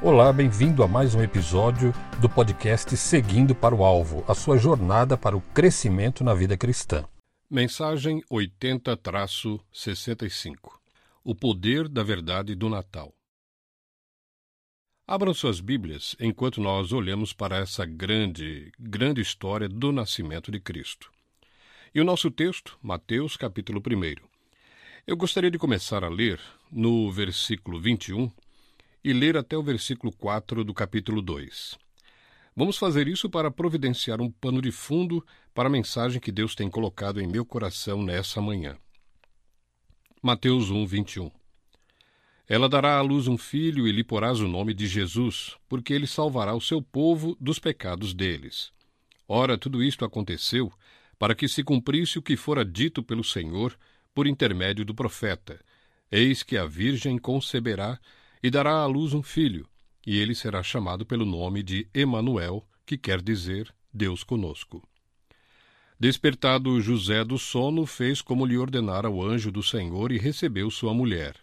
Olá, bem-vindo a mais um episódio do podcast Seguindo para o Alvo, a sua jornada para o crescimento na vida cristã. Mensagem 80-65 O poder da verdade do Natal. Abram suas Bíblias enquanto nós olhamos para essa grande, grande história do nascimento de Cristo. E o nosso texto, Mateus capítulo 1. Eu gostaria de começar a ler no versículo 21 e ler até o versículo 4 do capítulo 2. Vamos fazer isso para providenciar um pano de fundo para a mensagem que Deus tem colocado em meu coração nessa manhã. Mateus 1, 21 Ela dará à luz um filho e lhe porás o nome de Jesus, porque ele salvará o seu povo dos pecados deles. Ora, tudo isto aconteceu para que se cumprisse o que fora dito pelo Senhor por intermédio do profeta: Eis que a Virgem conceberá e dará à luz um filho, e ele será chamado pelo nome de Emanuel, que quer dizer Deus conosco. Despertado José do sono, fez como lhe ordenara o anjo do Senhor e recebeu sua mulher.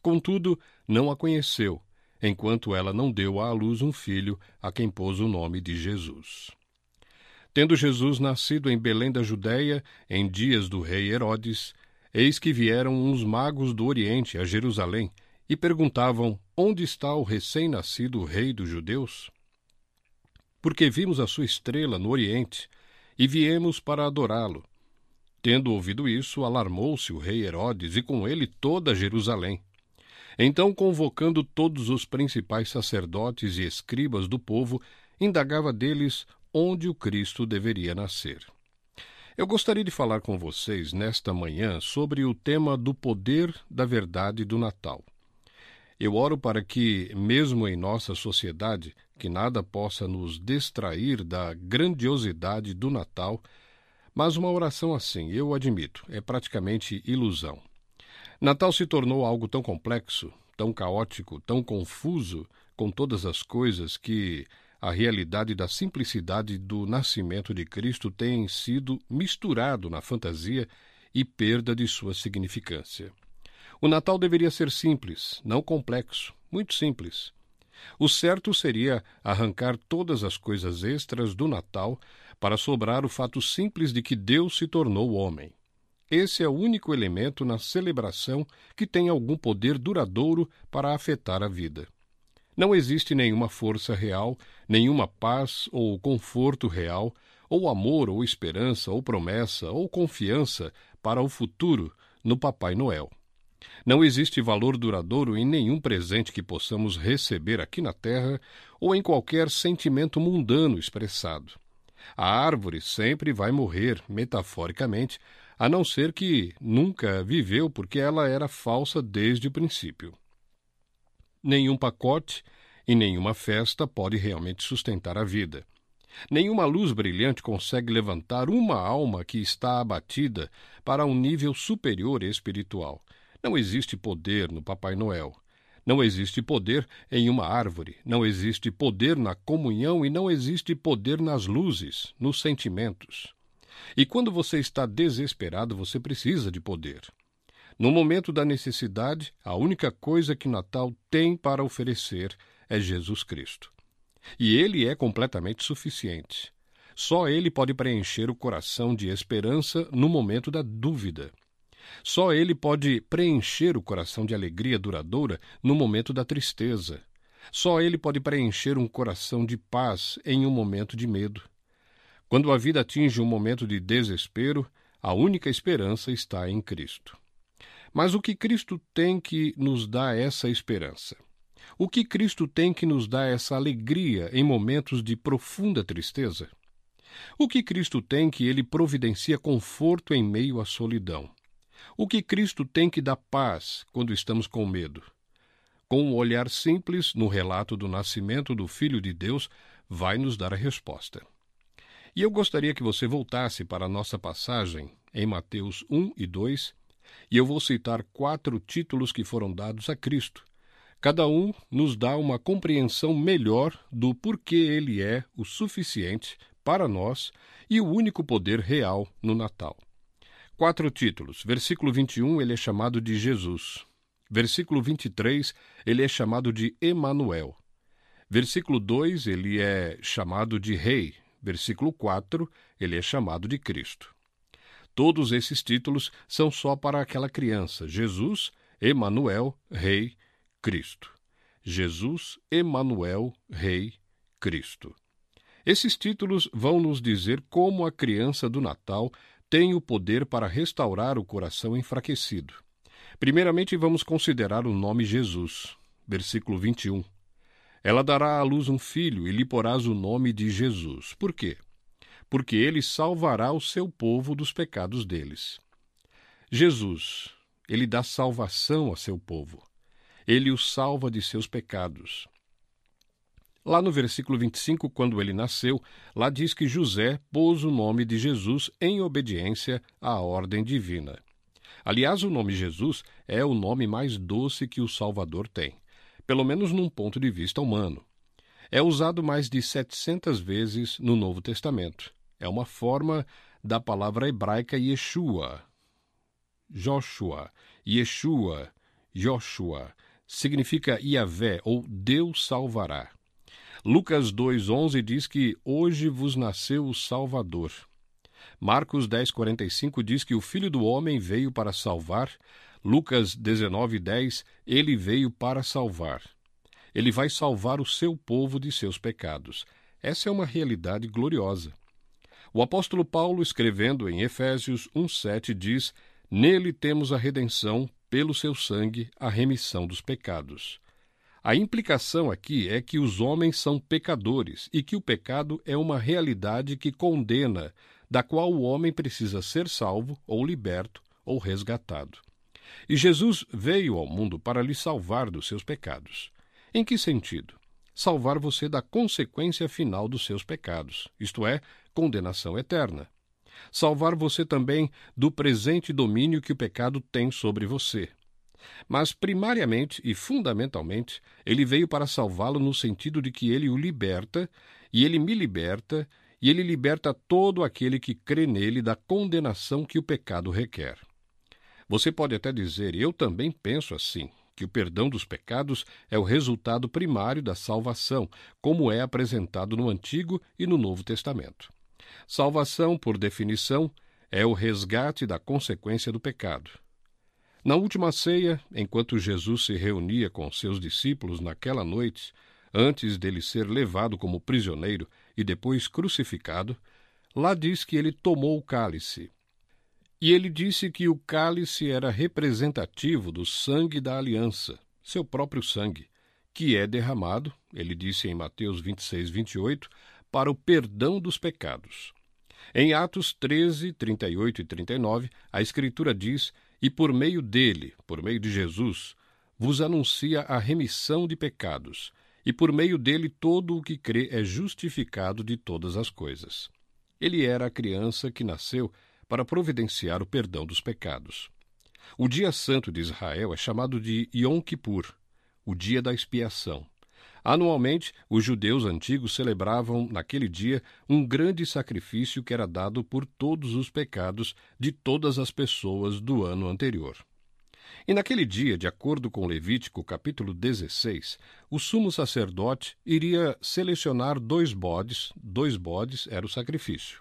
Contudo, não a conheceu, enquanto ela não deu à luz um filho, a quem pôs o nome de Jesus. Tendo Jesus nascido em Belém da Judéia, em dias do rei Herodes, eis que vieram uns magos do Oriente a Jerusalém e perguntavam: Onde está o recém-nascido rei dos judeus? Porque vimos a sua estrela no Oriente e viemos para adorá-lo. Tendo ouvido isso, alarmou-se o rei Herodes e com ele toda Jerusalém. Então, convocando todos os principais sacerdotes e escribas do povo, indagava deles onde o Cristo deveria nascer. Eu gostaria de falar com vocês nesta manhã sobre o tema do poder da verdade do Natal. Eu oro para que, mesmo em nossa sociedade, que nada possa nos distrair da grandiosidade do Natal, mas uma oração assim, eu admito, é praticamente ilusão. Natal se tornou algo tão complexo, tão caótico, tão confuso com todas as coisas que a realidade da simplicidade do nascimento de Cristo tem sido misturado na fantasia e perda de sua significância. O Natal deveria ser simples, não complexo, muito simples. O certo seria arrancar todas as coisas extras do Natal para sobrar o fato simples de que Deus se tornou homem. Esse é o único elemento na celebração que tem algum poder duradouro para afetar a vida. Não existe nenhuma força real, nenhuma paz ou conforto real, ou amor ou esperança ou promessa ou confiança para o futuro no Papai Noel. Não existe valor duradouro em nenhum presente que possamos receber aqui na Terra ou em qualquer sentimento mundano expressado. A árvore sempre vai morrer, metaforicamente, a não ser que nunca viveu porque ela era falsa desde o princípio. Nenhum pacote e nenhuma festa pode realmente sustentar a vida. Nenhuma luz brilhante consegue levantar uma alma que está abatida para um nível superior espiritual. Não existe poder no Papai Noel. Não existe poder em uma árvore, não existe poder na comunhão e não existe poder nas luzes, nos sentimentos. E quando você está desesperado, você precisa de poder. No momento da necessidade, a única coisa que Natal tem para oferecer é Jesus Cristo. E ele é completamente suficiente. Só ele pode preencher o coração de esperança no momento da dúvida. Só ele pode preencher o coração de alegria duradoura no momento da tristeza. Só ele pode preencher um coração de paz em um momento de medo. Quando a vida atinge um momento de desespero, a única esperança está em Cristo. Mas o que Cristo tem que nos dá essa esperança? O que Cristo tem que nos dá essa alegria em momentos de profunda tristeza? O que Cristo tem que ele providencia conforto em meio à solidão? O que Cristo tem que dar paz quando estamos com medo? Com um olhar simples no relato do nascimento do Filho de Deus, vai nos dar a resposta. E eu gostaria que você voltasse para a nossa passagem em Mateus 1 e 2, e eu vou citar quatro títulos que foram dados a Cristo. Cada um nos dá uma compreensão melhor do porquê ele é o suficiente para nós e o único poder real no Natal. Quatro títulos. Versículo 21, ele é chamado de Jesus. Versículo 23, ele é chamado de Emanuel. Versículo 2, ele é chamado de Rei. Versículo 4, ele é chamado de Cristo. Todos esses títulos são só para aquela criança, Jesus, Emanuel, Rei, Cristo. Jesus, Emanuel, Rei, Cristo. Esses títulos vão nos dizer como a criança do Natal tem o poder para restaurar o coração enfraquecido. Primeiramente, vamos considerar o nome Jesus. Versículo 21. Ela dará à luz um filho e lhe porás o nome de Jesus. Por quê? Porque ele salvará o seu povo dos pecados deles. Jesus, ele dá salvação a seu povo. Ele o salva de seus pecados. Lá no versículo 25, quando ele nasceu, lá diz que José pôs o nome de Jesus em obediência à ordem divina. Aliás, o nome Jesus é o nome mais doce que o Salvador tem, pelo menos num ponto de vista humano. É usado mais de 700 vezes no Novo Testamento. É uma forma da palavra hebraica Yeshua. Joshua, Yeshua, Joshua, significa Yahvé ou Deus salvará. Lucas 2,11 diz que hoje vos nasceu o Salvador. Marcos 10,45 diz que o Filho do Homem veio para salvar. Lucas 19,10 ele veio para salvar. Ele vai salvar o seu povo de seus pecados. Essa é uma realidade gloriosa. O apóstolo Paulo, escrevendo em Efésios 1,7, diz: Nele temos a redenção, pelo seu sangue, a remissão dos pecados. A implicação aqui é que os homens são pecadores e que o pecado é uma realidade que condena, da qual o homem precisa ser salvo ou liberto ou resgatado. E Jesus veio ao mundo para lhe salvar dos seus pecados. Em que sentido? Salvar você da consequência final dos seus pecados, isto é, condenação eterna. Salvar você também do presente domínio que o pecado tem sobre você. Mas, primariamente e fundamentalmente, ele veio para salvá-lo no sentido de que ele o liberta, e ele me liberta, e ele liberta todo aquele que crê nele da condenação que o pecado requer. Você pode até dizer, eu também penso assim, que o perdão dos pecados é o resultado primário da salvação, como é apresentado no Antigo e no Novo Testamento. Salvação, por definição, é o resgate da consequência do pecado. Na última ceia, enquanto Jesus se reunia com seus discípulos naquela noite, antes dele ser levado como prisioneiro e depois crucificado, lá diz que ele tomou o cálice. E ele disse que o cálice era representativo do sangue da aliança, seu próprio sangue, que é derramado, ele disse em Mateus 26, 28, para o perdão dos pecados. Em Atos 13, 38 e 39, a Escritura diz e por meio dele, por meio de Jesus, vos anuncia a remissão de pecados, e por meio dele todo o que crê é justificado de todas as coisas. Ele era a criança que nasceu para providenciar o perdão dos pecados. O dia santo de Israel é chamado de Yom Kippur, o dia da expiação. Anualmente, os judeus antigos celebravam naquele dia um grande sacrifício que era dado por todos os pecados de todas as pessoas do ano anterior. E naquele dia, de acordo com Levítico capítulo 16, o sumo sacerdote iria selecionar dois bodes, dois bodes era o sacrifício.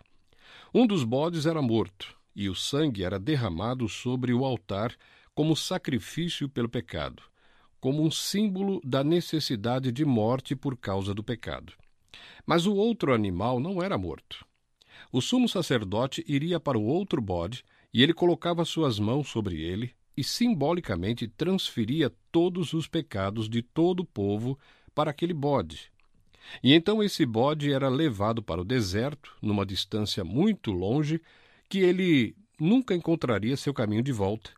Um dos bodes era morto, e o sangue era derramado sobre o altar como sacrifício pelo pecado como um símbolo da necessidade de morte por causa do pecado. Mas o outro animal não era morto. O sumo sacerdote iria para o outro bode e ele colocava suas mãos sobre ele e simbolicamente transferia todos os pecados de todo o povo para aquele bode. E então esse bode era levado para o deserto, numa distância muito longe, que ele nunca encontraria seu caminho de volta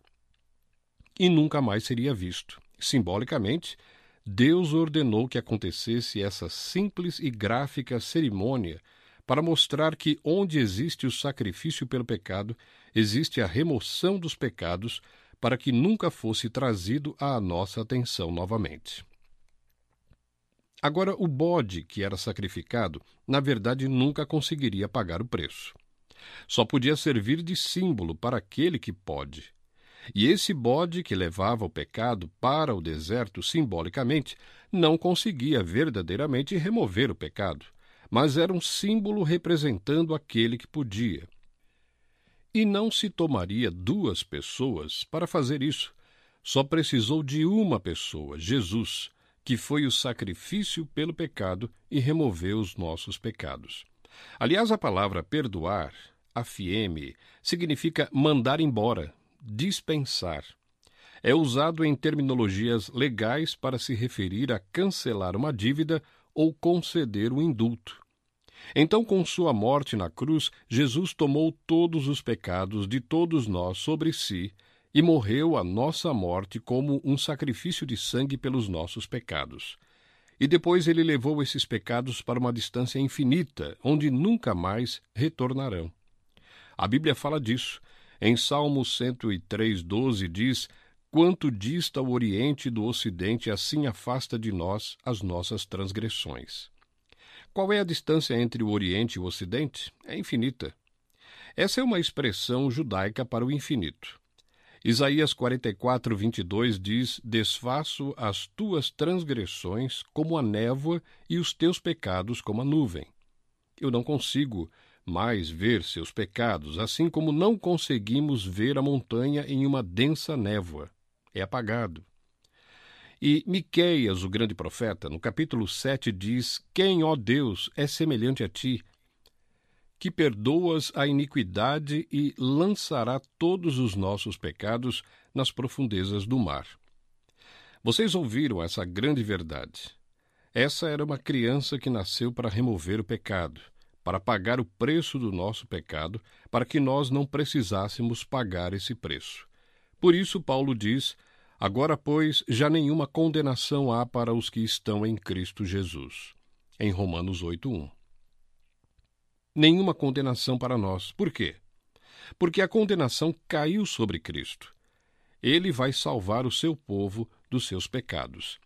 e nunca mais seria visto. Simbolicamente, Deus ordenou que acontecesse essa simples e gráfica cerimônia para mostrar que onde existe o sacrifício pelo pecado, existe a remoção dos pecados para que nunca fosse trazido à nossa atenção novamente. Agora, o bode que era sacrificado, na verdade, nunca conseguiria pagar o preço. Só podia servir de símbolo para aquele que pode, E esse bode que levava o pecado para o deserto simbolicamente não conseguia verdadeiramente remover o pecado, mas era um símbolo representando aquele que podia. E não se tomaria duas pessoas para fazer isso. Só precisou de uma pessoa, Jesus, que foi o sacrifício pelo pecado e removeu os nossos pecados. Aliás, a palavra perdoar, afieme, significa mandar embora, dispensar. É usado em terminologias legais para se referir a cancelar uma dívida ou conceder um indulto. Então, com sua morte na cruz, Jesus tomou todos os pecados de todos nós sobre si e morreu a nossa morte como um sacrifício de sangue pelos nossos pecados. E depois ele levou esses pecados para uma distância infinita, onde nunca mais retornarão. A Bíblia fala disso. Em Salmo 103, 12 diz: Quanto dista o Oriente do Ocidente, assim afasta de nós as nossas transgressões. Qual é a distância entre o Oriente e o Ocidente? É infinita. Essa é uma expressão judaica para o infinito. Isaías 44, 22 diz: Desfaço as tuas transgressões como a névoa e os teus pecados como a nuvem. Eu não consigo mais ver seus pecados, assim como não conseguimos ver a montanha em uma densa névoa. É apagado. E Miqueias, o grande profeta, no capítulo 7 diz: Quem, ó Deus, é semelhante a ti, que perdoas a iniquidade e lançará todos os nossos pecados nas profundezas do mar. Vocês ouviram essa grande verdade. Essa era uma criança que nasceu para remover o pecado, para pagar o preço do nosso pecado, para que nós não precisássemos pagar esse preço. Por isso, Paulo diz Agora, pois, já nenhuma condenação há para os que estão em Cristo Jesus. Em Romanos 8:1. Nenhuma condenação para nós. Por quê? Porque a condenação caiu sobre Cristo. Ele vai salvar o seu povo dos seus pecados.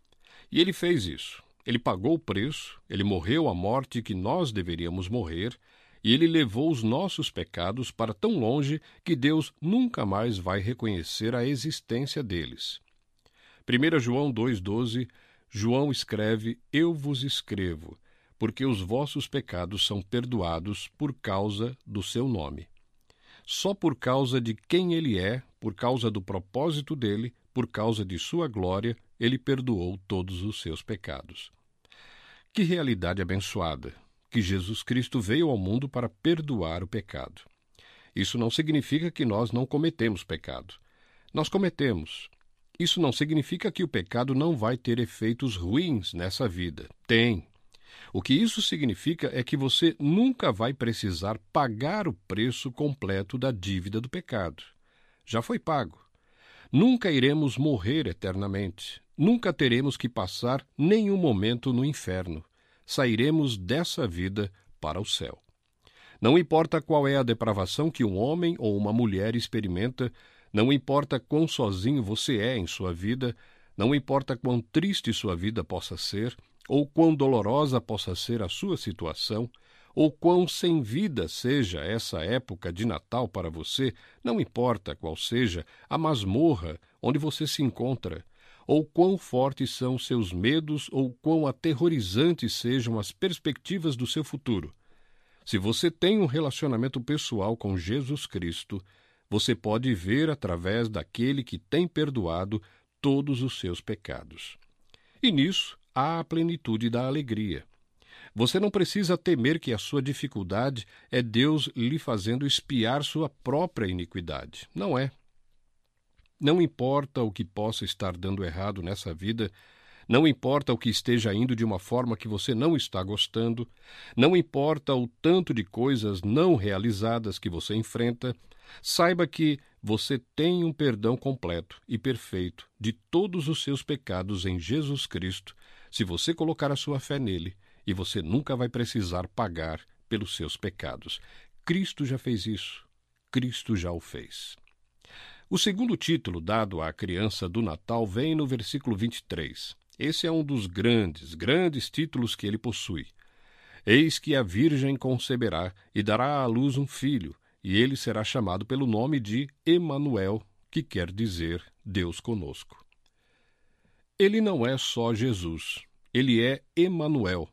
E ele fez isso. Ele pagou o preço, ele morreu a morte que nós deveríamos morrer, e ele levou os nossos pecados para tão longe que Deus nunca mais vai reconhecer a existência deles. 1 João 2,12, João escreve: Eu vos escrevo, porque os vossos pecados são perdoados por causa do seu nome. Só por causa de quem ele é, por causa do propósito dele, por causa de sua glória, ele perdoou todos os seus pecados. Que realidade abençoada! Que Jesus Cristo veio ao mundo para perdoar o pecado. Isso não significa que nós não cometemos pecado. Nós cometemos, isso não significa que o pecado não vai ter efeitos ruins nessa vida. Tem. O que isso significa é que você nunca vai precisar pagar o preço completo da dívida do pecado. Já foi pago. Nunca iremos morrer eternamente. Nunca teremos que passar nenhum momento no inferno. Sairemos dessa vida para o céu. Não importa qual é a depravação que um homem ou uma mulher experimenta, não importa quão sozinho você é em sua vida, não importa quão triste sua vida possa ser, ou quão dolorosa possa ser a sua situação, ou quão sem vida seja essa época de Natal para você, não importa qual seja a masmorra onde você se encontra, ou quão fortes são seus medos, ou quão aterrorizantes sejam as perspectivas do seu futuro. Se você tem um relacionamento pessoal com Jesus Cristo, você pode ver através daquele que tem perdoado todos os seus pecados. E nisso há a plenitude da alegria. Você não precisa temer que a sua dificuldade é Deus lhe fazendo espiar sua própria iniquidade. Não é. Não importa o que possa estar dando errado nessa vida, não importa o que esteja indo de uma forma que você não está gostando, não importa o tanto de coisas não realizadas que você enfrenta, saiba que você tem um perdão completo e perfeito de todos os seus pecados em Jesus Cristo, se você colocar a sua fé nele, e você nunca vai precisar pagar pelos seus pecados. Cristo já fez isso. Cristo já o fez. O segundo título dado à criança do Natal vem no versículo 23. Esse é um dos grandes, grandes títulos que ele possui. Eis que a Virgem conceberá e dará à luz um filho, e ele será chamado pelo nome de Emanuel, que quer dizer Deus conosco. Ele não é só Jesus, ele é Emanuel.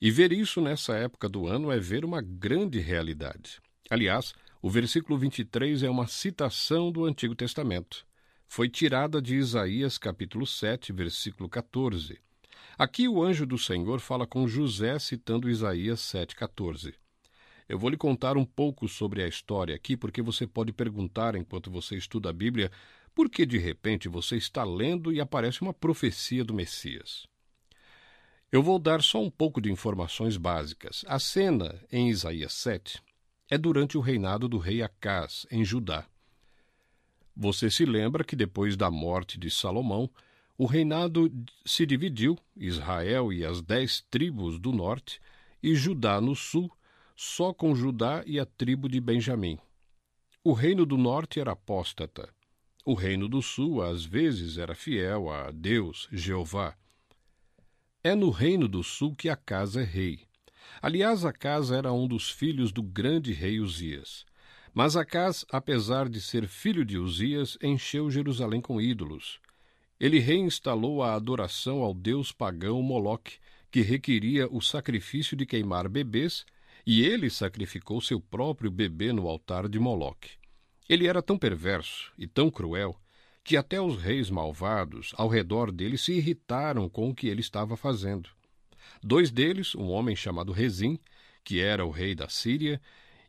E ver isso nessa época do ano é ver uma grande realidade. Aliás, o versículo 23 é uma citação do Antigo Testamento. Foi tirada de Isaías capítulo 7, versículo 14. Aqui o anjo do Senhor fala com José citando Isaías 7,14. Eu vou lhe contar um pouco sobre a história aqui, porque você pode perguntar enquanto você estuda a Bíblia por que de repente você está lendo e aparece uma profecia do Messias. Eu vou dar só um pouco de informações básicas. A cena em Isaías 7 é durante o reinado do rei Acás, em Judá. Você se lembra que depois da morte de Salomão, o reinado se dividiu, Israel e as dez tribos do norte, e Judá no sul, só com Judá e a tribo de Benjamim. O reino do norte era apóstata. O reino do sul, às vezes, era fiel a Deus, Jeová. É no reino do sul que a casa é rei. Aliás, a casa era um dos filhos do grande rei Uzias. Mas Acás, apesar de ser filho de Uzias, encheu Jerusalém com ídolos. Ele reinstalou a adoração ao deus pagão Moloque, que requeria o sacrifício de queimar bebês, e ele sacrificou seu próprio bebê no altar de Moloque. Ele era tão perverso e tão cruel que até os reis malvados ao redor dele se irritaram com o que ele estava fazendo. Dois deles, um homem chamado Rezim, que era o rei da Síria,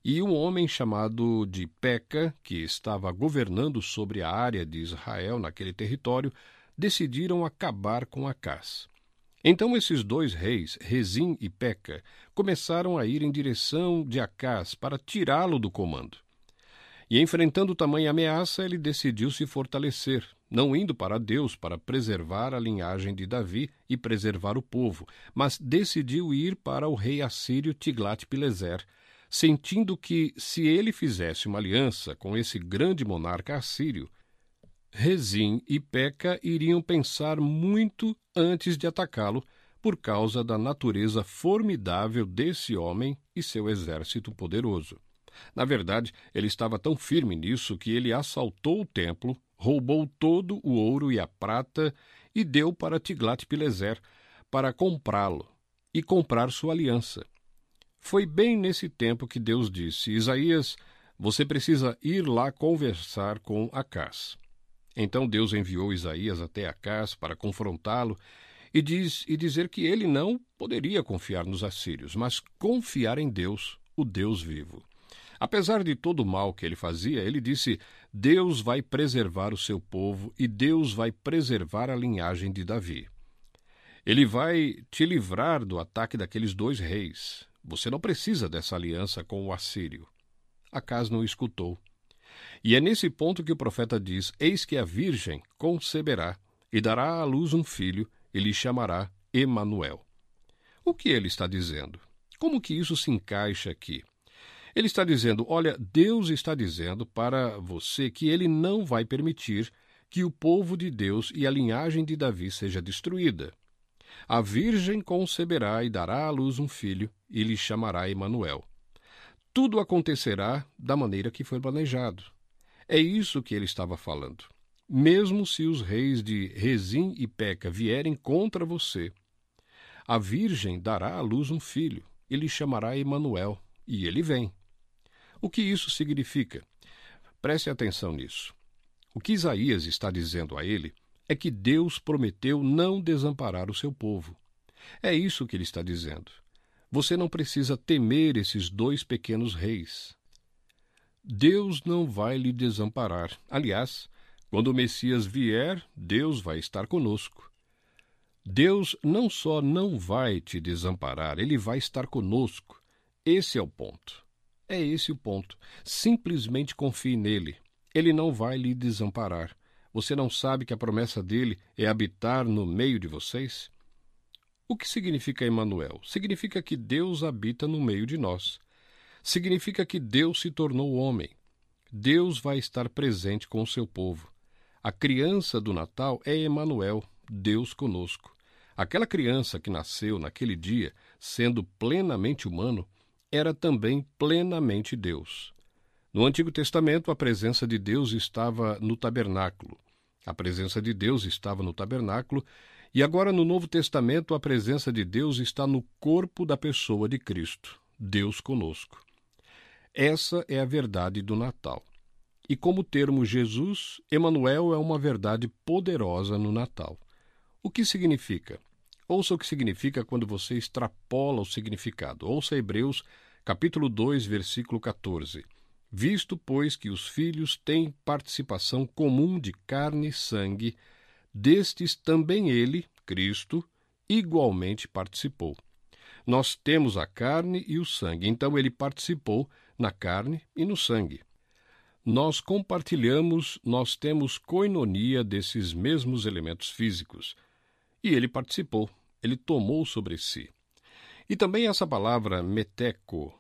e um homem chamado de Peca, que estava governando sobre a área de Israel naquele território, decidiram acabar com Acás. Então esses dois reis, Rezim e Peca, começaram a ir em direção de Acás para tirá-lo do comando. E enfrentando tamanha ameaça, ele decidiu se fortalecer, não indo para Deus para preservar a linhagem de Davi e preservar o povo, mas decidiu ir para o rei assírio Tiglat-Pileser, sentindo que, se ele fizesse uma aliança com esse grande monarca assírio, Rezim e Peca iriam pensar muito antes de atacá-lo por causa da natureza formidável desse homem e seu exército poderoso. Na verdade, ele estava tão firme nisso que ele assaltou o templo, roubou todo o ouro e a prata e deu para Tiglat-Pileser para comprá-lo e comprar sua aliança. Foi bem nesse tempo que Deus disse: Isaías, você precisa ir lá conversar com Acás. Então Deus enviou Isaías até Acás para confrontá-lo e, diz, e dizer que ele não poderia confiar nos assírios, mas confiar em Deus, o Deus vivo. Apesar de todo o mal que ele fazia, ele disse: Deus vai preservar o seu povo e Deus vai preservar a linhagem de Davi. Ele vai te livrar do ataque daqueles dois reis. Você não precisa dessa aliança com o assírio. Acas não escutou. E é nesse ponto que o profeta diz: Eis que a virgem conceberá e dará à luz um filho, e lhe chamará Emanuel. O que ele está dizendo? Como que isso se encaixa aqui? Ele está dizendo: olha, Deus está dizendo para você que ele não vai permitir que o povo de Deus e a linhagem de Davi seja destruída. A virgem conceberá e dará à luz um filho, e lhe chamará Emanuel. Tudo acontecerá da maneira que foi planejado. É isso que ele estava falando. Mesmo se os reis de Rezim e Peca vierem contra você, a virgem dará à luz um filho, e lhe chamará Emanuel, e ele vem. O que isso significa? Preste atenção nisso. O que Isaías está dizendo a ele é que Deus prometeu não desamparar o seu povo. É isso que ele está dizendo. Você não precisa temer esses dois pequenos reis. Deus não vai lhe desamparar. Aliás, quando o Messias vier, Deus vai estar conosco. Deus não só não vai te desamparar, ele vai estar conosco. Esse é o ponto. É esse o ponto. Simplesmente confie nele. Ele não vai lhe desamparar. Você não sabe que a promessa dele é habitar no meio de vocês? O que significa Emmanuel? Significa que Deus habita no meio de nós. Significa que Deus se tornou homem. Deus vai estar presente com o seu povo. A criança do Natal é Emmanuel, Deus conosco. Aquela criança que nasceu naquele dia, sendo plenamente humano, era também plenamente Deus. No Antigo Testamento, a presença de Deus estava no tabernáculo. A presença de Deus estava no tabernáculo, e agora no Novo Testamento, a presença de Deus está no corpo da pessoa de Cristo, Deus conosco. Essa é a verdade do Natal. E como termo Jesus, Emanuel é uma verdade poderosa no Natal. O que significa? Ouça o que significa quando você extrapola o significado. Ouça Hebreus, capítulo 2, versículo 14. Visto, pois, que os filhos têm participação comum de carne e sangue, destes também ele, Cristo, igualmente participou. Nós temos a carne e o sangue, então ele participou na carne e no sangue. Nós compartilhamos, nós temos coinonia desses mesmos elementos físicos. E ele participou, ele tomou sobre si. E também essa palavra meteco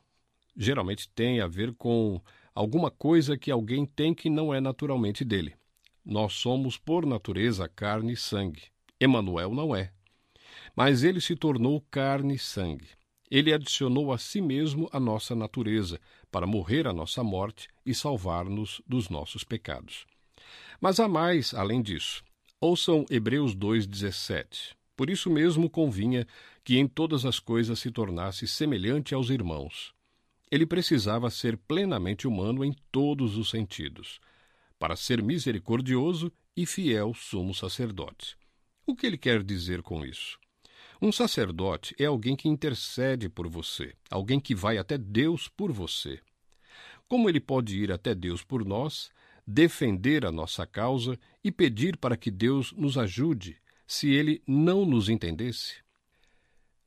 geralmente tem a ver com alguma coisa que alguém tem que não é naturalmente dele. Nós somos, por natureza, carne e sangue. Emanuel não é. Mas ele se tornou carne e sangue. Ele adicionou a si mesmo a nossa natureza, para morrer a nossa morte e salvar-nos dos nossos pecados. Mas há mais além disso. Ouçam Hebreus 2,17. Por isso mesmo convinha que em todas as coisas se tornasse semelhante aos irmãos. Ele precisava ser plenamente humano em todos os sentidos, para ser misericordioso e fiel sumo sacerdote. O que ele quer dizer com isso? Um sacerdote é alguém que intercede por você, alguém que vai até Deus por você. Como ele pode ir até Deus por nós, defender a nossa causa e pedir para que Deus nos ajude se ele não nos entendesse?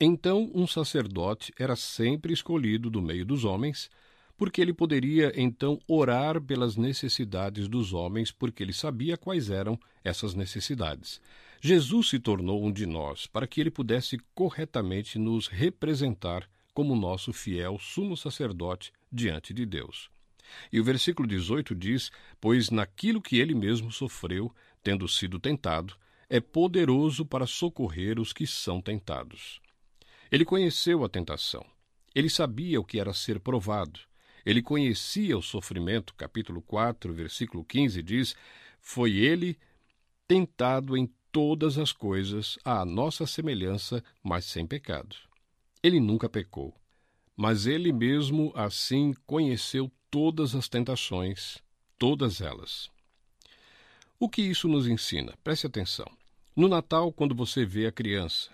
Então, um sacerdote era sempre escolhido do meio dos homens, porque ele poderia então orar pelas necessidades dos homens, porque ele sabia quais eram essas necessidades. Jesus se tornou um de nós para que ele pudesse corretamente nos representar como nosso fiel sumo sacerdote diante de Deus. E o versículo 18 diz: Pois naquilo que ele mesmo sofreu, tendo sido tentado, é poderoso para socorrer os que são tentados. Ele conheceu a tentação. Ele sabia o que era ser provado. Ele conhecia o sofrimento. Capítulo 4, versículo 15 diz: Foi ele tentado em todas as coisas à nossa semelhança, mas sem pecado. Ele nunca pecou, mas ele mesmo assim conheceu todas as tentações, todas elas. O que isso nos ensina? Preste atenção. No Natal, quando você vê a criança,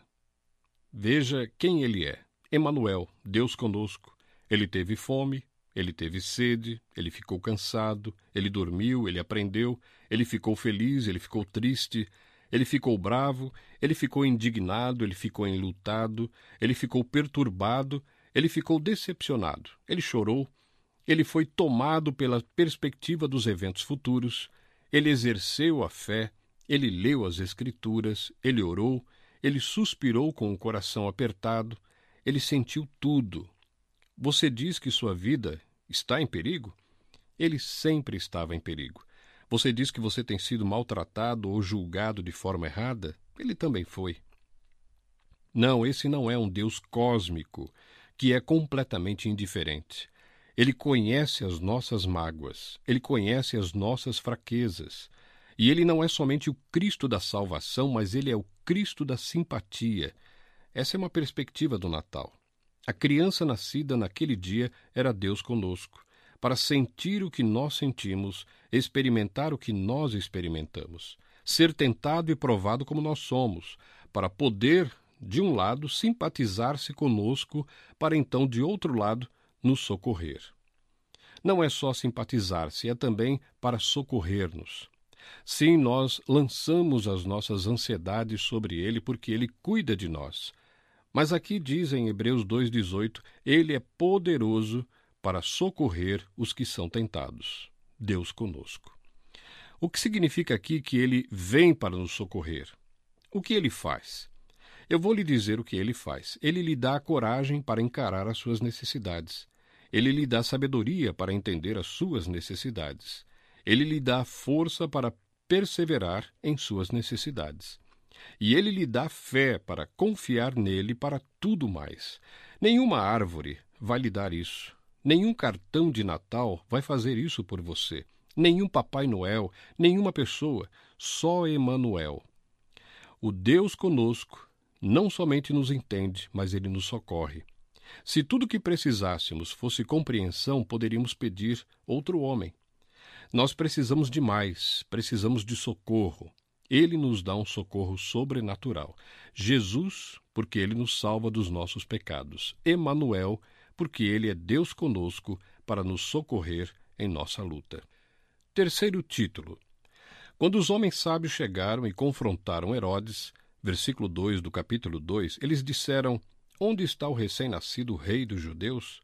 veja quem ele é. Emanuel, Deus conosco. Ele teve fome, ele teve sede, ele ficou cansado, ele dormiu, ele aprendeu, ele ficou feliz, ele ficou triste, ele ficou bravo, ele ficou indignado, ele ficou enlutado, ele ficou perturbado, ele ficou decepcionado, ele chorou, ele foi tomado pela perspectiva dos eventos futuros, ele exerceu a fé, ele leu as Escrituras, ele orou, ele suspirou com o coração apertado, ele sentiu tudo. Você diz que sua vida está em perigo? Ele sempre estava em perigo. Você diz que você tem sido maltratado ou julgado de forma errada? Ele também foi. Não, esse não é um Deus cósmico que é completamente indiferente. Ele conhece as nossas mágoas, ele conhece as nossas fraquezas. E ele não é somente o Cristo da salvação, mas ele é o Cristo da simpatia. Essa é uma perspectiva do Natal. A criança nascida naquele dia era Deus conosco para sentir o que nós sentimos, experimentar o que nós experimentamos, ser tentado e provado como nós somos, para poder, de um lado, simpatizar-se conosco, para então, de outro lado, nos socorrer. Não é só simpatizar-se, é também para socorrer-nos. Sim, nós lançamos as nossas ansiedades sobre ele porque ele cuida de nós. Mas aqui diz em Hebreus 2,18: Ele é poderoso para socorrer os que são tentados. Deus conosco. O que significa aqui que ele vem para nos socorrer? O que ele faz? Eu vou lhe dizer o que ele faz. Ele lhe dá a coragem para encarar as suas necessidades. Ele lhe dá sabedoria para entender as suas necessidades. Ele lhe dá força para perseverar em suas necessidades. E ele lhe dá fé para confiar nele para tudo mais. Nenhuma árvore vai lhe dar isso. Nenhum cartão de Natal vai fazer isso por você. Nenhum Papai Noel, nenhuma pessoa, só Emanuel. O Deus conosco não somente nos entende, mas ele nos socorre. Se tudo que precisássemos fosse compreensão, poderíamos pedir outro homem. Nós precisamos de mais, precisamos de socorro. Ele nos dá um socorro sobrenatural. Jesus, porque ele nos salva dos nossos pecados. Emanuel, porque ele é Deus conosco para nos socorrer em nossa luta. Terceiro título. Quando os homens sábios chegaram e confrontaram Herodes, versículo 2 do capítulo 2, eles disseram: Onde está o recém-nascido rei dos judeus?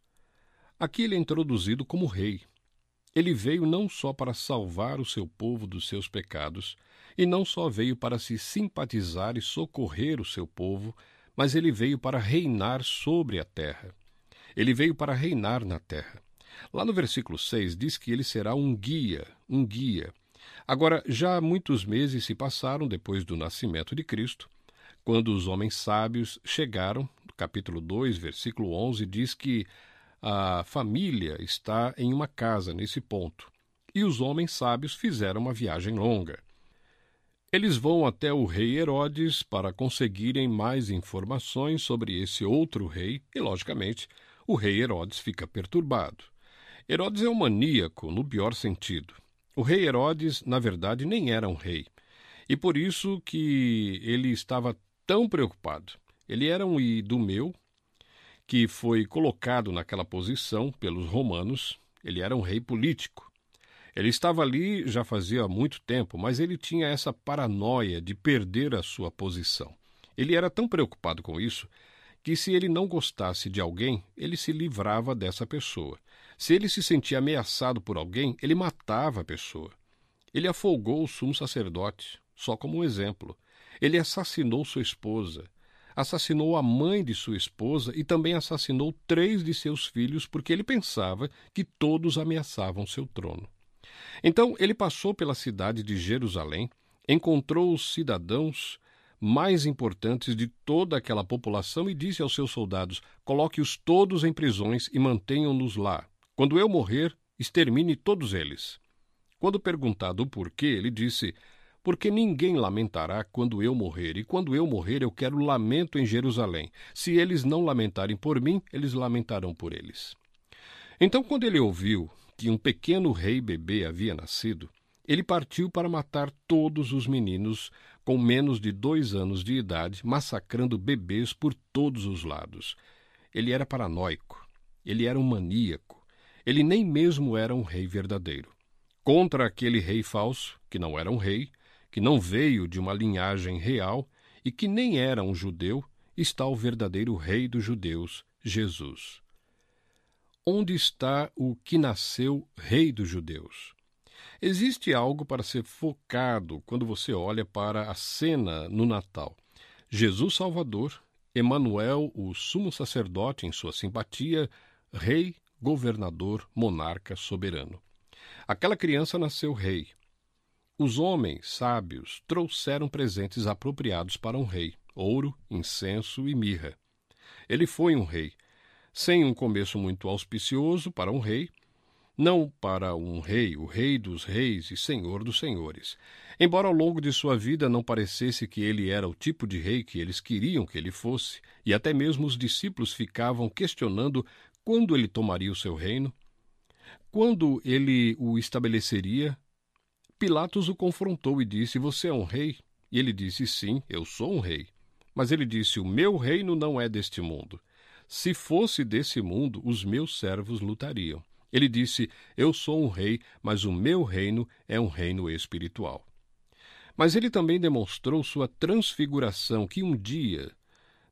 Aqui ele é introduzido como rei. Ele veio não só para salvar o seu povo dos seus pecados, e não só veio para se simpatizar e socorrer o seu povo, mas ele veio para reinar sobre a terra. Ele veio para reinar na terra. Lá no versículo 6 diz que ele será um guia, um guia. Agora, já muitos meses se passaram depois do nascimento de Cristo, quando os homens sábios chegaram, capítulo 2, versículo 11, diz que a família está em uma casa nesse ponto. E os homens sábios fizeram uma viagem longa. Eles vão até o rei Herodes para conseguirem mais informações sobre esse outro rei, e, logicamente, o rei Herodes fica perturbado. Herodes é um maníaco, no pior sentido. O rei Herodes, na verdade, nem era um rei. E por isso que ele estava tão preocupado. Ele era um idumeu que foi colocado naquela posição pelos romanos. Ele era um rei político. Ele estava ali já fazia muito tempo, mas ele tinha essa paranoia de perder a sua posição. Ele era tão preocupado com isso que, se ele não gostasse de alguém, ele se livrava dessa pessoa. Se ele se sentia ameaçado por alguém, ele matava a pessoa. Ele afogou o sumo sacerdote, só como um exemplo. Ele assassinou sua esposa assassinou a mãe de sua esposa e também assassinou três de seus filhos porque ele pensava que todos ameaçavam seu trono. Então ele passou pela cidade de Jerusalém, encontrou os cidadãos mais importantes de toda aquela população e disse aos seus soldados: Coloque-os todos em prisões e mantenham-nos lá. Quando eu morrer, extermine todos eles. Quando perguntado o porquê, ele disse: porque ninguém lamentará quando eu morrer, e quando eu morrer eu quero lamento em Jerusalém. Se eles não lamentarem por mim, eles lamentarão por eles. Então, quando ele ouviu que um pequeno rei bebê havia nascido, ele partiu para matar todos os meninos com menos de dois anos de idade, massacrando bebês por todos os lados. Ele era paranoico, ele era um maníaco, ele nem mesmo era um rei verdadeiro. Contra aquele rei falso, que não era um rei, que não veio de uma linhagem real e que nem era um judeu, está o verdadeiro Rei dos judeus, Jesus. Onde está o que nasceu Rei dos judeus? Existe algo para ser focado quando você olha para a cena no Natal. Jesus Salvador, Emanuel, o sumo sacerdote em sua simpatia, rei, governador, monarca, soberano. Aquela criança nasceu rei, os homens sábios trouxeram presentes apropriados para um rei: ouro, incenso e mirra. Ele foi um rei, sem um começo muito auspicioso para um rei, não para um rei, o rei dos reis e senhor dos senhores. Embora ao longo de sua vida não parecesse que ele era o tipo de rei que eles queriam que ele fosse, e até mesmo os discípulos ficavam questionando quando ele tomaria o seu reino, quando ele o estabeleceria Pilatos o confrontou e disse: Você é um rei? E ele disse: Sim, eu sou um rei. Mas ele disse: O meu reino não é deste mundo. Se fosse desse mundo, os meus servos lutariam. Ele disse: Eu sou um rei, mas o meu reino é um reino espiritual. Mas ele também demonstrou sua transfiguração, que um dia,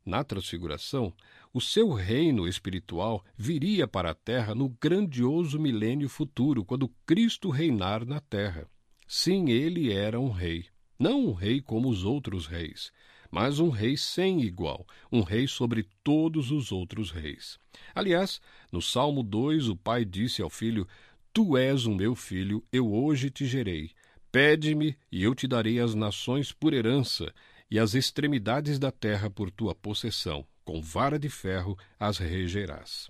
na transfiguração, o seu reino espiritual viria para a terra no grandioso milênio futuro, quando Cristo reinar na terra. Sim, ele era um rei. Não um rei como os outros reis, mas um rei sem igual, um rei sobre todos os outros reis. Aliás, no Salmo 2, o pai disse ao filho: Tu és o meu filho, eu hoje te gerei. Pede-me, e eu te darei as nações por herança, e as extremidades da terra por tua possessão. Com vara de ferro as regerás.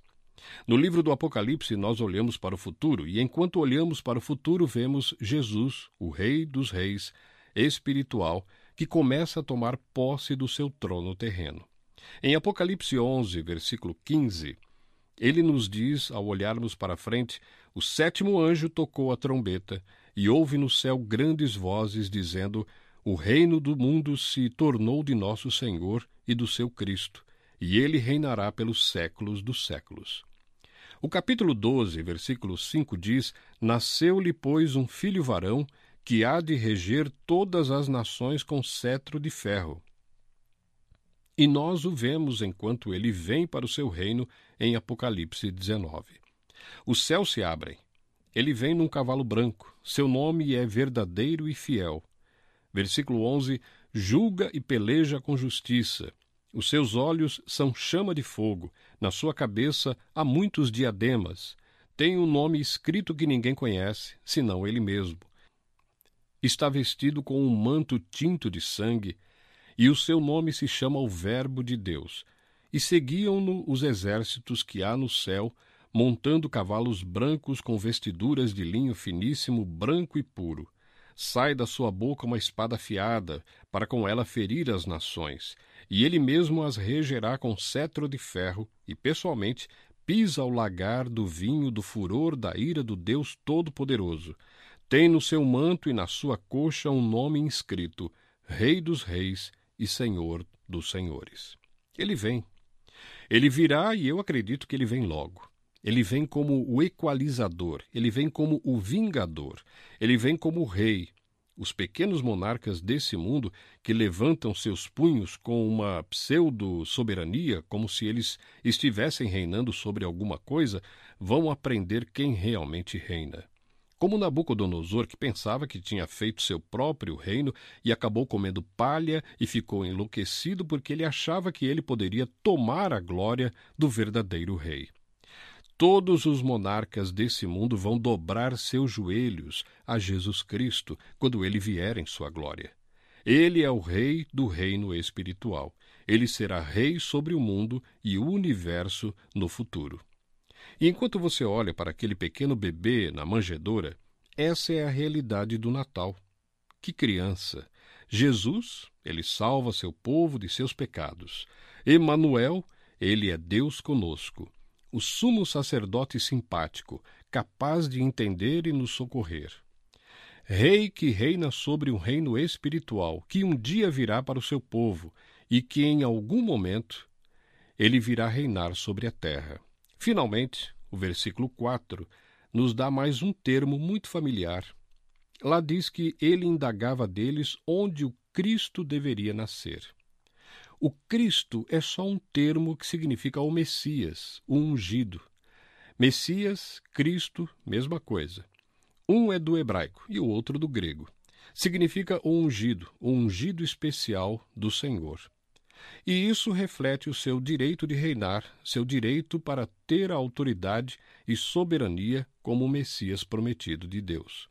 No livro do Apocalipse, nós olhamos para o futuro, e enquanto olhamos para o futuro, vemos Jesus, o Rei dos Reis, espiritual, que começa a tomar posse do seu trono terreno. Em Apocalipse 11, versículo 15, ele nos diz, ao olharmos para frente, o sétimo anjo tocou a trombeta, e houve no céu grandes vozes dizendo: O reino do mundo se tornou de nosso Senhor e do seu Cristo, e ele reinará pelos séculos dos séculos. O capítulo 12, versículo 5 diz: Nasceu-lhe, pois, um filho varão, que há de reger todas as nações com cetro de ferro. E nós o vemos enquanto ele vem para o seu reino em Apocalipse 19. Os céus se abrem. Ele vem num cavalo branco. Seu nome é verdadeiro e fiel. Versículo 11: Julga e peleja com justiça. Os seus olhos são chama de fogo. Na sua cabeça há muitos diademas. Tem um nome escrito que ninguém conhece, senão ele mesmo. Está vestido com um manto tinto de sangue e o seu nome se chama o Verbo de Deus. E seguiam-no os exércitos que há no céu, montando cavalos brancos com vestiduras de linho finíssimo, branco e puro. Sai da sua boca uma espada afiada, para com ela ferir as nações, e ele mesmo as regerá com cetro de ferro, e pessoalmente pisa o lagar do vinho do furor da ira do Deus Todo-Poderoso. Tem no seu manto e na sua coxa um nome inscrito: Rei dos Reis e Senhor dos Senhores. Ele vem. Ele virá e eu acredito que ele vem logo. Ele vem como o equalizador, ele vem como o vingador, ele vem como o rei. Os pequenos monarcas desse mundo que levantam seus punhos com uma pseudo-soberania, como se eles estivessem reinando sobre alguma coisa, vão aprender quem realmente reina. Como Nabucodonosor, que pensava que tinha feito seu próprio reino e acabou comendo palha e ficou enlouquecido porque ele achava que ele poderia tomar a glória do verdadeiro rei. Todos os monarcas desse mundo vão dobrar seus joelhos a Jesus Cristo quando ele vier em sua glória. Ele é o rei do reino espiritual. Ele será rei sobre o mundo e o universo no futuro. E enquanto você olha para aquele pequeno bebê na manjedoura, essa é a realidade do Natal. Que criança! Jesus, ele salva seu povo de seus pecados. Emanuel, ele é Deus conosco. O sumo sacerdote simpático, capaz de entender e nos socorrer. Rei que reina sobre um reino espiritual, que um dia virá para o seu povo e que em algum momento ele virá reinar sobre a terra. Finalmente, o versículo 4 nos dá mais um termo muito familiar. Lá diz que ele indagava deles onde o Cristo deveria nascer. O Cristo é só um termo que significa o Messias, o ungido. Messias, Cristo, mesma coisa. Um é do hebraico e o outro do grego. Significa o ungido, o ungido especial do Senhor. E isso reflete o seu direito de reinar, seu direito para ter a autoridade e soberania como o Messias prometido de Deus.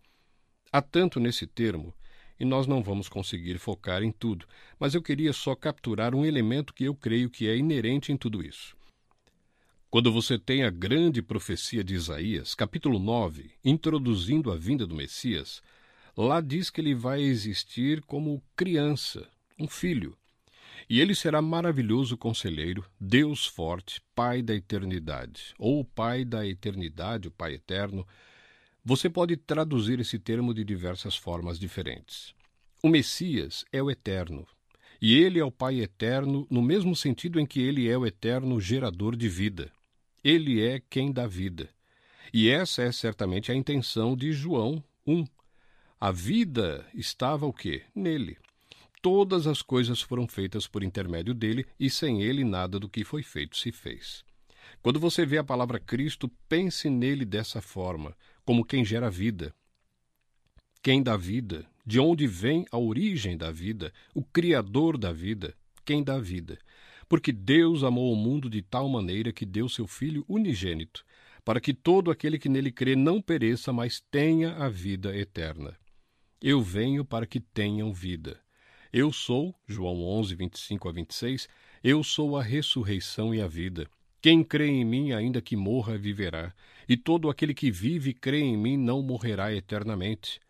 Há tanto nesse termo, e nós não vamos conseguir focar em tudo, mas eu queria só capturar um elemento que eu creio que é inerente em tudo isso. Quando você tem a grande profecia de Isaías, capítulo 9, introduzindo a vinda do Messias, lá diz que ele vai existir como criança, um filho, e ele será maravilhoso conselheiro, Deus forte, Pai da eternidade, ou Pai da eternidade, o Pai eterno. Você pode traduzir esse termo de diversas formas diferentes. O Messias é o eterno, e ele é o Pai eterno no mesmo sentido em que ele é o eterno gerador de vida. Ele é quem dá vida. E essa é certamente a intenção de João 1. A vida estava o quê? Nele. Todas as coisas foram feitas por intermédio dele, e sem ele nada do que foi feito se fez. Quando você vê a palavra Cristo, pense nele dessa forma, como quem gera vida. Quem dá vida, de onde vem a origem da vida, o Criador da vida, quem dá vida. Porque Deus amou o mundo de tal maneira que deu seu Filho unigênito, para que todo aquele que nele crê não pereça, mas tenha a vida eterna. Eu venho para que tenham vida eu sou, João 11, 25 a 26, eu sou a ressurreição e a vida. Quem crê em mim, ainda que morra, viverá, e todo aquele que vive e crê em mim não morrerá eternamente.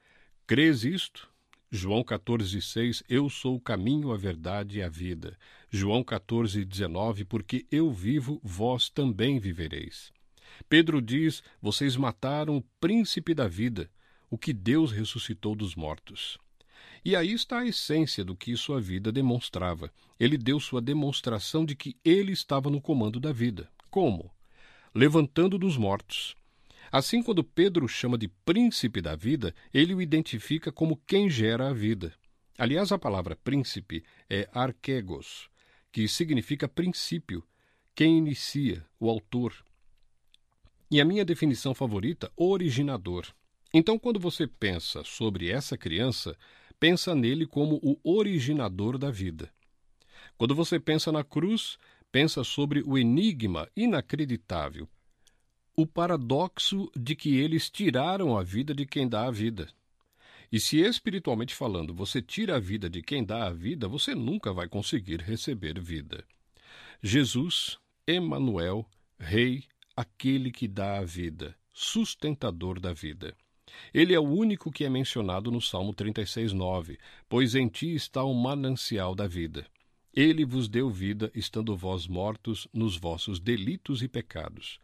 Crês isto? João 14,6 Eu sou o caminho, a verdade e a vida. João 14,19 Porque eu vivo, vós também vivereis. Pedro diz: Vocês mataram o príncipe da vida, o que Deus ressuscitou dos mortos. E aí está a essência do que sua vida demonstrava. Ele deu sua demonstração de que ele estava no comando da vida. Como? Levantando dos mortos. Assim, quando Pedro o chama de príncipe da vida, ele o identifica como quem gera a vida. Aliás, a palavra príncipe é arquegos, que significa princípio, quem inicia, o autor. E a minha definição favorita, originador. Então, quando você pensa sobre essa criança, pensa nele como o originador da vida. Quando você pensa na cruz, pensa sobre o enigma inacreditável, o paradoxo de que eles tiraram a vida de quem dá a vida. E se espiritualmente falando você tira a vida de quem dá a vida, você nunca vai conseguir receber vida. Jesus, Emanuel, Rei, aquele que dá a vida, sustentador da vida. Ele é o único que é mencionado no Salmo 36:9, pois em ti está o manancial da vida. Ele vos deu vida, estando vós mortos nos vossos delitos e pecados.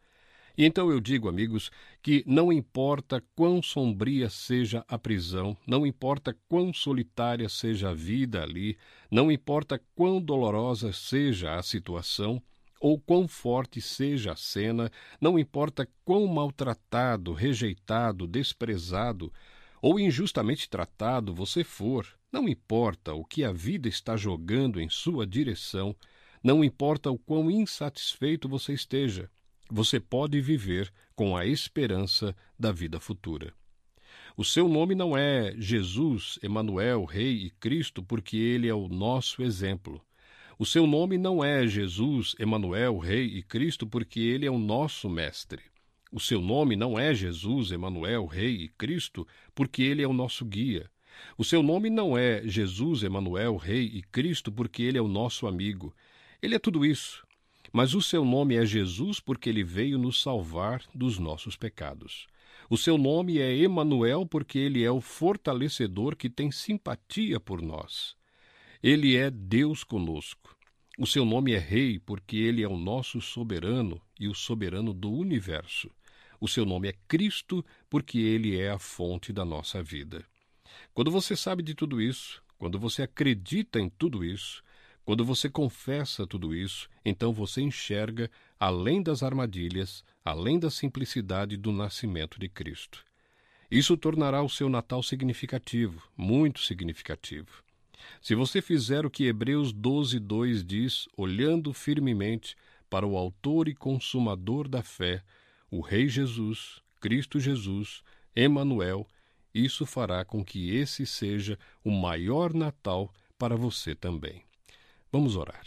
E então eu digo, amigos, que não importa quão sombria seja a prisão, não importa quão solitária seja a vida ali, não importa quão dolorosa seja a situação, ou quão forte seja a cena, não importa quão maltratado, rejeitado, desprezado ou injustamente tratado você for, não importa o que a vida está jogando em sua direção, não importa o quão insatisfeito você esteja, você pode viver com a esperança da vida futura. O seu nome não é Jesus, Emanuel, Rei e Cristo, porque ele é o nosso exemplo. O seu nome não é Jesus, Emanuel, Rei e Cristo, porque ele é o nosso mestre. O seu nome não é Jesus, Emanuel, Rei e Cristo, porque ele é o nosso guia. O seu nome não é Jesus, Emanuel, Rei e Cristo, porque ele é o nosso amigo. Ele é tudo isso. Mas o seu nome é Jesus porque ele veio nos salvar dos nossos pecados. O seu nome é Emanuel porque ele é o fortalecedor que tem simpatia por nós. Ele é Deus conosco. O seu nome é Rei porque ele é o nosso soberano e o soberano do universo. O seu nome é Cristo porque ele é a fonte da nossa vida. Quando você sabe de tudo isso, quando você acredita em tudo isso, quando você confessa tudo isso, então você enxerga além das armadilhas, além da simplicidade do nascimento de Cristo. Isso tornará o seu Natal significativo, muito significativo. Se você fizer o que Hebreus 12, 2 diz, olhando firmemente para o Autor e Consumador da fé, o Rei Jesus, Cristo Jesus, Emanuel, isso fará com que esse seja o maior Natal para você também. Vamos orar.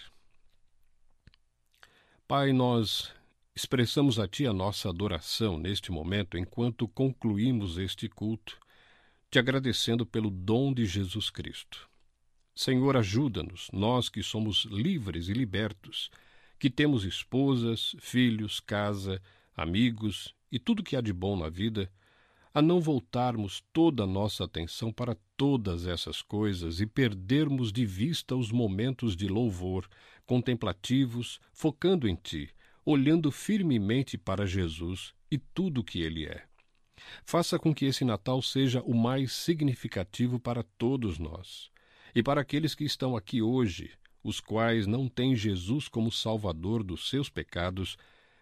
Pai, nós expressamos a Ti a nossa adoração neste momento enquanto concluímos este culto, te agradecendo pelo dom de Jesus Cristo. Senhor, ajuda-nos, nós que somos livres e libertos, que temos esposas, filhos, casa, amigos e tudo que há de bom na vida a não voltarmos toda a nossa atenção para todas essas coisas e perdermos de vista os momentos de louvor, contemplativos, focando em Ti, olhando firmemente para Jesus e tudo o que Ele é. Faça com que esse Natal seja o mais significativo para todos nós. E para aqueles que estão aqui hoje, os quais não têm Jesus como Salvador dos seus pecados,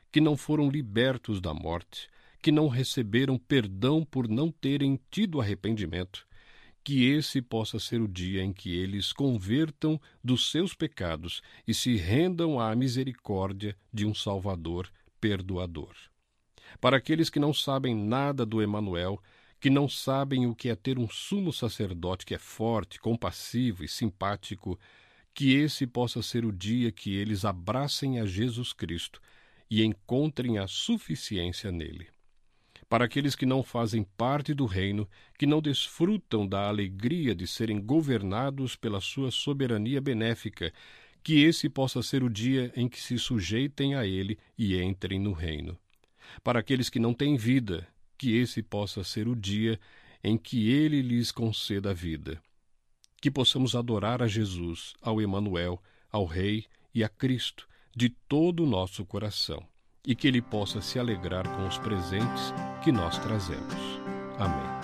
que não foram libertos da morte, que não receberam perdão por não terem tido arrependimento, que esse possa ser o dia em que eles convertam dos seus pecados e se rendam à misericórdia de um Salvador perdoador. Para aqueles que não sabem nada do Emanuel, que não sabem o que é ter um sumo sacerdote que é forte, compassivo e simpático, que esse possa ser o dia que eles abracem a Jesus Cristo e encontrem a suficiência nele para aqueles que não fazem parte do reino, que não desfrutam da alegria de serem governados pela sua soberania benéfica, que esse possa ser o dia em que se sujeitem a Ele e entrem no reino. Para aqueles que não têm vida, que esse possa ser o dia em que Ele lhes conceda a vida. Que possamos adorar a Jesus, ao Emanuel, ao Rei e a Cristo de todo o nosso coração, e que Ele possa se alegrar com os presentes que nós trazemos. Amém.